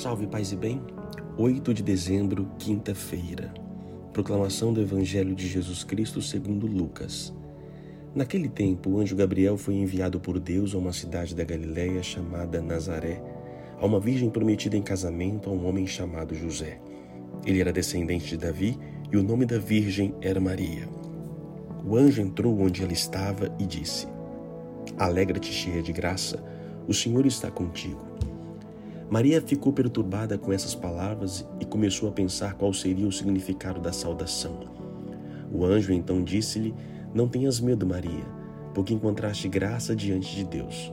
Salve paz e bem. 8 de dezembro, quinta-feira. Proclamação do Evangelho de Jesus Cristo segundo Lucas. Naquele tempo, o anjo Gabriel foi enviado por Deus a uma cidade da Galiléia chamada Nazaré, a uma virgem prometida em casamento a um homem chamado José. Ele era descendente de Davi e o nome da virgem era Maria. O anjo entrou onde ela estava e disse: Alegra-te, cheia de graça, o Senhor está contigo. Maria ficou perturbada com essas palavras e começou a pensar qual seria o significado da saudação. O anjo então disse-lhe: Não tenhas medo, Maria, porque encontraste graça diante de Deus.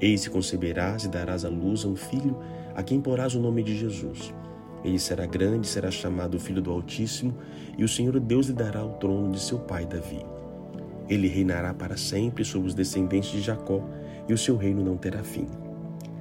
Eis que conceberás e darás à luz a um filho, a quem porás o nome de Jesus. Ele será grande, será chamado Filho do Altíssimo, e o Senhor Deus lhe dará o trono de seu pai Davi. Ele reinará para sempre sobre os descendentes de Jacó, e o seu reino não terá fim.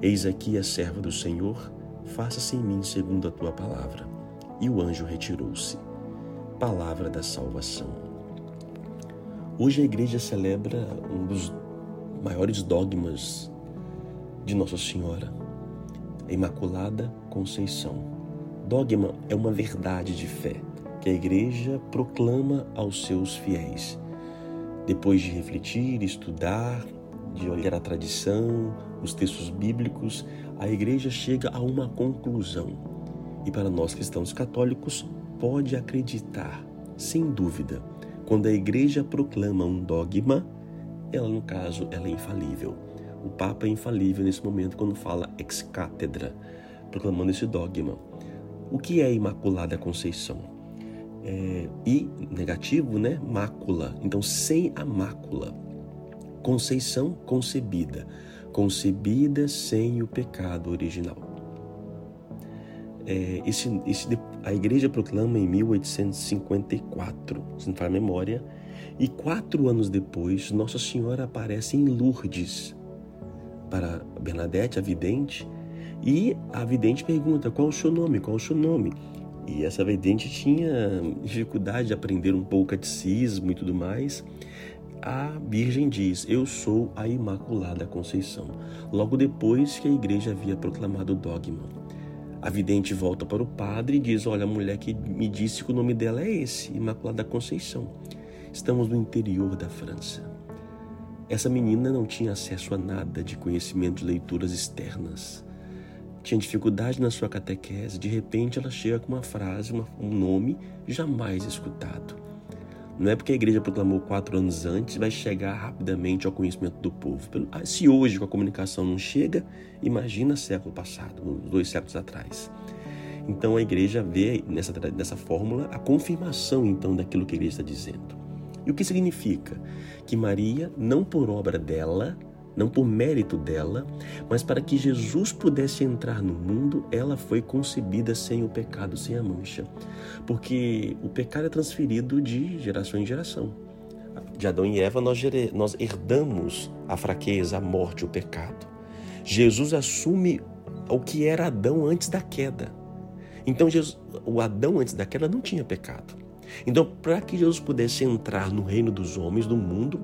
Eis aqui a serva do Senhor, faça-se em mim segundo a tua palavra. E o anjo retirou-se. Palavra da salvação. Hoje a igreja celebra um dos maiores dogmas de Nossa Senhora, a Imaculada Conceição. Dogma é uma verdade de fé que a igreja proclama aos seus fiéis. Depois de refletir, estudar, de olhar a tradição, os textos bíblicos, a igreja chega a uma conclusão. E para nós cristãos católicos, pode acreditar, sem dúvida, quando a igreja proclama um dogma, ela, no caso, ela é infalível. O Papa é infalível nesse momento quando fala ex cátedra, proclamando esse dogma. O que é a Imaculada Conceição? É, I, negativo, né? Mácula. Então, sem a mácula. Conceição concebida, concebida sem o pecado original. É, esse, esse, a igreja proclama em 1854, se não faz memória, e quatro anos depois, Nossa Senhora aparece em Lourdes para Bernadette, a vidente, e a vidente pergunta: qual o seu nome? Qual o seu nome? E essa vidente tinha dificuldade de aprender um pouco catecismo e tudo mais a Virgem diz: Eu sou a Imaculada Conceição. Logo depois que a igreja havia proclamado o dogma. A vidente volta para o padre e diz: Olha, a mulher que me disse que o nome dela é esse, Imaculada Conceição. Estamos no interior da França. Essa menina não tinha acesso a nada de conhecimento de leituras externas. Tinha dificuldade na sua catequese. De repente, ela chega com uma frase, um nome jamais escutado. Não é porque a igreja proclamou quatro anos antes vai chegar rapidamente ao conhecimento do povo. Ah, se hoje com a comunicação não chega, imagina século passado, dois séculos atrás. Então a igreja vê nessa, nessa fórmula a confirmação então daquilo que a igreja está dizendo. E o que significa? Que Maria, não por obra dela, não por mérito dela, mas para que Jesus pudesse entrar no mundo, ela foi concebida sem o pecado, sem a mancha. Porque o pecado é transferido de geração em geração. De Adão e Eva, nós, herdamos a fraqueza, a morte, o pecado. Jesus assume o que era Adão antes da queda. Então, Jesus, o Adão antes da queda não tinha pecado. Então, para que Jesus pudesse entrar no reino dos homens, do mundo,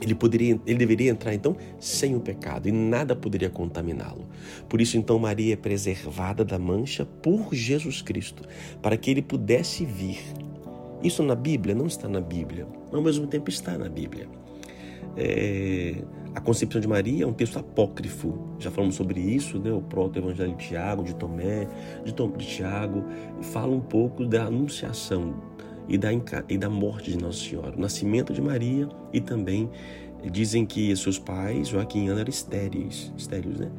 ele poderia, ele deveria entrar então sem o pecado e nada poderia contaminá-lo. Por isso então Maria é preservada da mancha por Jesus Cristo, para que ele pudesse vir. Isso na Bíblia não está na Bíblia, ao mesmo tempo está na Bíblia. É, a concepção de Maria é um texto apócrifo. Já falamos sobre isso, né? O proto-evangelho de Tiago, de Tomé, de, Tom, de Tiago, fala um pouco da anunciação e da, e da morte de Nossa Senhora, o nascimento de Maria e também dizem que seus pais, Joaquim e Ana, eram estéreis, estéreis, né?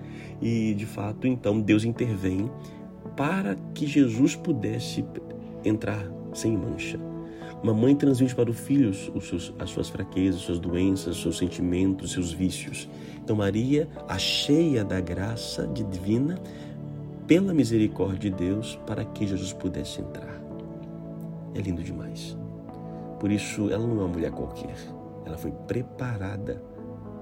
E de fato, então, Deus intervém para que Jesus pudesse entrar sem mancha. Uma mãe transmite para o filho os seus, as suas fraquezas, suas doenças, seus sentimentos, seus vícios. Então, Maria, a cheia da graça divina, pela misericórdia de Deus para que Jesus pudesse entrar. É lindo demais. Por isso, ela não é uma mulher qualquer. Ela foi preparada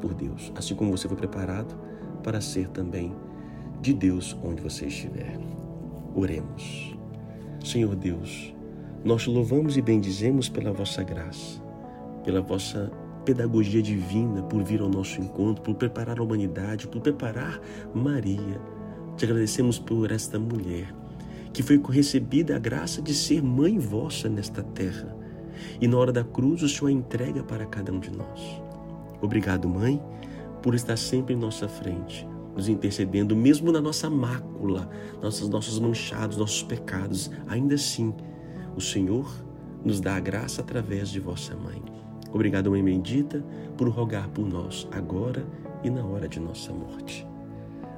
por Deus, assim como você foi preparado para ser também de Deus onde você estiver. Oremos. Senhor Deus, nós louvamos e bendizemos pela vossa graça, pela vossa pedagogia divina por vir ao nosso encontro, por preparar a humanidade, por preparar Maria. Te agradecemos por esta mulher que foi recebida a graça de ser mãe vossa nesta terra. E na hora da cruz o Senhor a entrega para cada um de nós. Obrigado, mãe, por estar sempre em nossa frente, nos intercedendo, mesmo na nossa mácula, nossos, nossos manchados, nossos pecados. Ainda assim, o Senhor nos dá a graça através de vossa mãe. Obrigado, Mãe Bendita, por rogar por nós agora e na hora de nossa morte.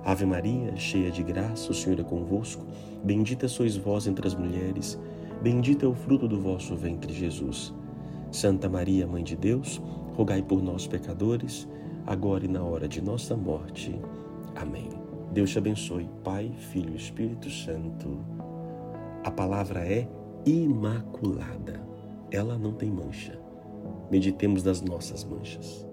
Ave Maria, cheia de graça, o Senhor é convosco. Bendita sois vós entre as mulheres, bendito é o fruto do vosso ventre, Jesus. Santa Maria, Mãe de Deus, rogai por nós, pecadores, agora e na hora de nossa morte. Amém. Deus te abençoe, Pai, Filho e Espírito Santo. A palavra é imaculada. Ela não tem mancha. Meditemos nas nossas manchas.